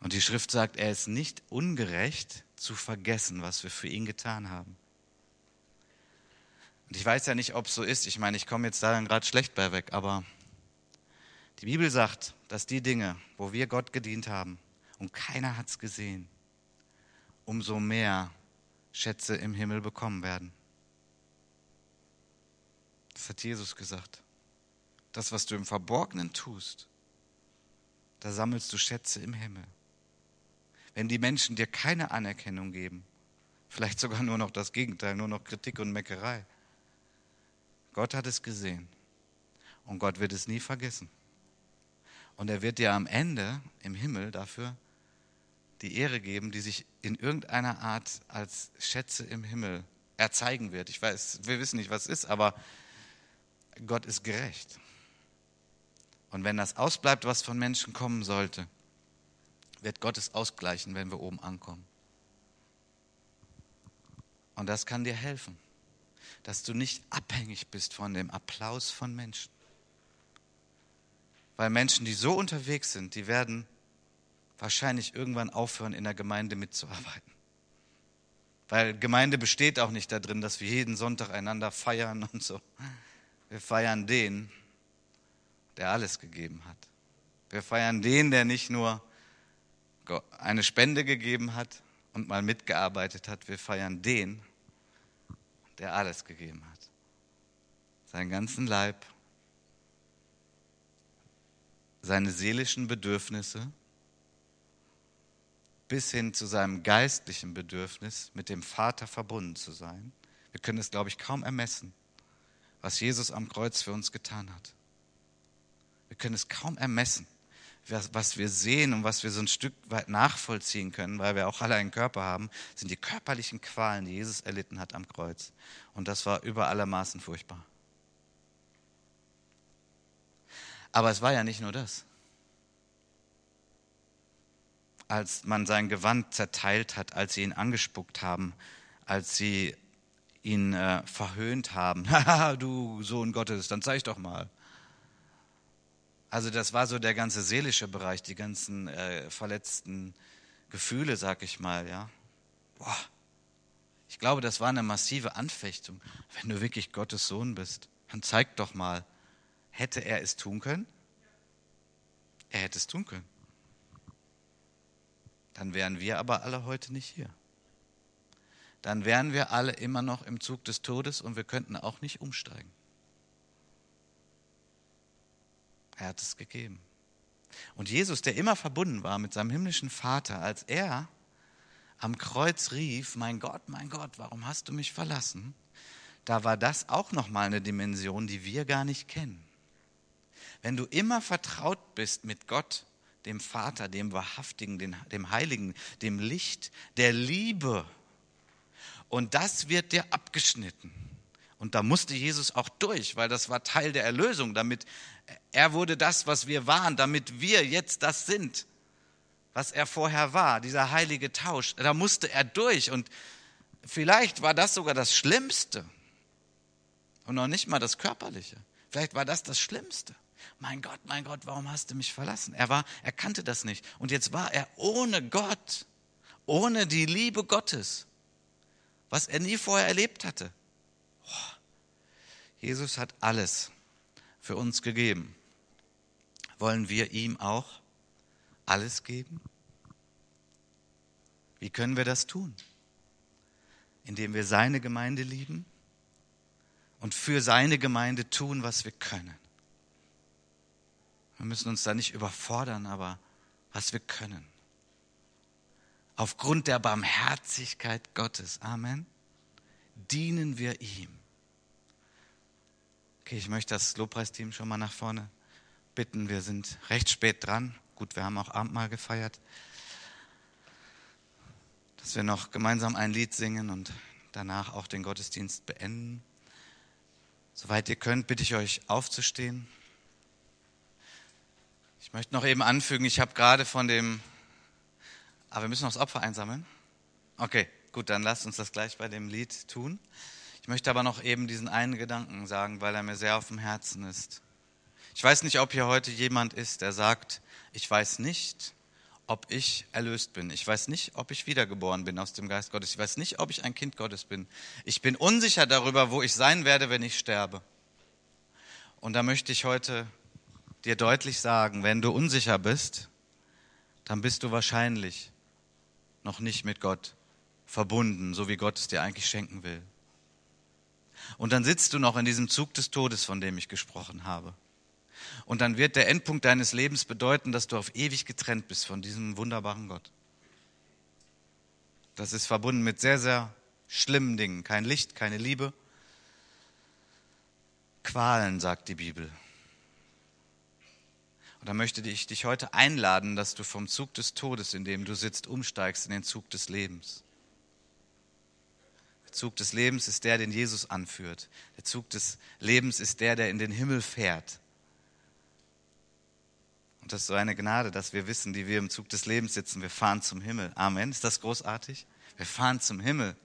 Und die Schrift sagt, er ist nicht ungerecht zu vergessen, was wir für ihn getan haben. Und ich weiß ja nicht, ob es so ist. Ich meine, ich komme jetzt da dann gerade schlecht bei weg, aber die Bibel sagt, dass die Dinge, wo wir Gott gedient haben und keiner hat es gesehen, umso mehr Schätze im Himmel bekommen werden. Das hat Jesus gesagt. Das, was du im Verborgenen tust, da sammelst du Schätze im Himmel. Wenn die Menschen dir keine Anerkennung geben, vielleicht sogar nur noch das Gegenteil, nur noch Kritik und Meckerei. Gott hat es gesehen und Gott wird es nie vergessen. Und er wird dir am Ende im Himmel dafür die Ehre geben, die sich in irgendeiner Art als Schätze im Himmel erzeigen wird. Ich weiß, wir wissen nicht, was es ist, aber Gott ist gerecht. Und wenn das ausbleibt, was von Menschen kommen sollte, wird Gott es ausgleichen, wenn wir oben ankommen. Und das kann dir helfen, dass du nicht abhängig bist von dem Applaus von Menschen. Weil Menschen, die so unterwegs sind, die werden wahrscheinlich irgendwann aufhören, in der Gemeinde mitzuarbeiten. Weil Gemeinde besteht auch nicht darin, dass wir jeden Sonntag einander feiern und so. Wir feiern den, der alles gegeben hat. Wir feiern den, der nicht nur eine Spende gegeben hat und mal mitgearbeitet hat. Wir feiern den, der alles gegeben hat. Seinen ganzen Leib, seine seelischen Bedürfnisse bis hin zu seinem geistlichen Bedürfnis, mit dem Vater verbunden zu sein. Wir können es, glaube ich, kaum ermessen, was Jesus am Kreuz für uns getan hat. Können es kaum ermessen, was wir sehen und was wir so ein Stück weit nachvollziehen können, weil wir auch alle einen Körper haben, sind die körperlichen Qualen, die Jesus erlitten hat am Kreuz. Und das war über alle Maßen furchtbar. Aber es war ja nicht nur das. Als man sein Gewand zerteilt hat, als sie ihn angespuckt haben, als sie ihn äh, verhöhnt haben, haha, du Sohn Gottes, dann zeig doch mal. Also das war so der ganze seelische Bereich, die ganzen äh, verletzten Gefühle, sag ich mal, ja. Boah. Ich glaube, das war eine massive Anfechtung. Wenn du wirklich Gottes Sohn bist, dann zeig doch mal, hätte er es tun können? Er hätte es tun können. Dann wären wir aber alle heute nicht hier. Dann wären wir alle immer noch im Zug des Todes und wir könnten auch nicht umsteigen. Er hat es gegeben. Und Jesus, der immer verbunden war mit seinem himmlischen Vater, als er am Kreuz rief, mein Gott, mein Gott, warum hast du mich verlassen? Da war das auch nochmal eine Dimension, die wir gar nicht kennen. Wenn du immer vertraut bist mit Gott, dem Vater, dem Wahrhaftigen, dem Heiligen, dem Licht, der Liebe, und das wird dir abgeschnitten. Und da musste Jesus auch durch, weil das war Teil der Erlösung, damit er wurde das, was wir waren, damit wir jetzt das sind, was er vorher war, dieser heilige Tausch. Da musste er durch und vielleicht war das sogar das Schlimmste und noch nicht mal das Körperliche. Vielleicht war das das Schlimmste. Mein Gott, mein Gott, warum hast du mich verlassen? Er war, er kannte das nicht. Und jetzt war er ohne Gott, ohne die Liebe Gottes, was er nie vorher erlebt hatte. Jesus hat alles für uns gegeben. Wollen wir ihm auch alles geben? Wie können wir das tun? Indem wir seine Gemeinde lieben und für seine Gemeinde tun, was wir können. Wir müssen uns da nicht überfordern, aber was wir können. Aufgrund der Barmherzigkeit Gottes, Amen, dienen wir ihm. Okay, ich möchte das Lobpreisteam schon mal nach vorne bitten. Wir sind recht spät dran. Gut, wir haben auch Abendmahl gefeiert. Dass wir noch gemeinsam ein Lied singen und danach auch den Gottesdienst beenden. Soweit ihr könnt, bitte ich euch aufzustehen. Ich möchte noch eben anfügen, ich habe gerade von dem, aber wir müssen noch das Opfer einsammeln. Okay, gut, dann lasst uns das gleich bei dem Lied tun. Ich möchte aber noch eben diesen einen Gedanken sagen, weil er mir sehr auf dem Herzen ist. Ich weiß nicht, ob hier heute jemand ist, der sagt, ich weiß nicht, ob ich erlöst bin. Ich weiß nicht, ob ich wiedergeboren bin aus dem Geist Gottes. Ich weiß nicht, ob ich ein Kind Gottes bin. Ich bin unsicher darüber, wo ich sein werde, wenn ich sterbe. Und da möchte ich heute dir deutlich sagen, wenn du unsicher bist, dann bist du wahrscheinlich noch nicht mit Gott verbunden, so wie Gott es dir eigentlich schenken will. Und dann sitzt du noch in diesem Zug des Todes, von dem ich gesprochen habe. Und dann wird der Endpunkt deines Lebens bedeuten, dass du auf ewig getrennt bist von diesem wunderbaren Gott. Das ist verbunden mit sehr, sehr schlimmen Dingen. Kein Licht, keine Liebe. Qualen, sagt die Bibel. Und da möchte ich dich heute einladen, dass du vom Zug des Todes, in dem du sitzt, umsteigst in den Zug des Lebens. Der Zug des Lebens ist der, den Jesus anführt. Der Zug des Lebens ist der, der in den Himmel fährt. Und das ist so eine Gnade, dass wir wissen, die wir im Zug des Lebens sitzen, wir fahren zum Himmel. Amen. Ist das großartig? Wir fahren zum Himmel.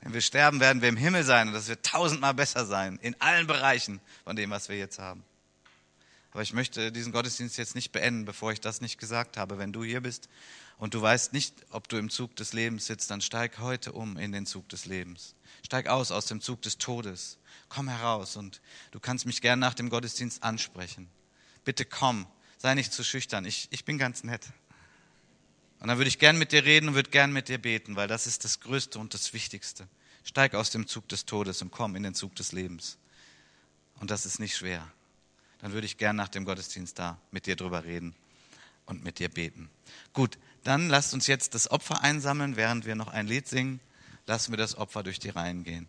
Wenn wir sterben, werden wir im Himmel sein und das wird tausendmal besser sein, in allen Bereichen von dem, was wir jetzt haben. Aber ich möchte diesen Gottesdienst jetzt nicht beenden, bevor ich das nicht gesagt habe. Wenn du hier bist und du weißt nicht, ob du im Zug des Lebens sitzt, dann steig heute um in den Zug des Lebens. Steig aus aus dem Zug des Todes. Komm heraus und du kannst mich gern nach dem Gottesdienst ansprechen bitte komm, sei nicht zu schüchtern, ich, ich bin ganz nett. Und dann würde ich gern mit dir reden und würde gern mit dir beten, weil das ist das Größte und das Wichtigste. Steig aus dem Zug des Todes und komm in den Zug des Lebens. Und das ist nicht schwer. Dann würde ich gern nach dem Gottesdienst da mit dir drüber reden und mit dir beten. Gut, dann lasst uns jetzt das Opfer einsammeln, während wir noch ein Lied singen. Lassen wir das Opfer durch die Reihen gehen.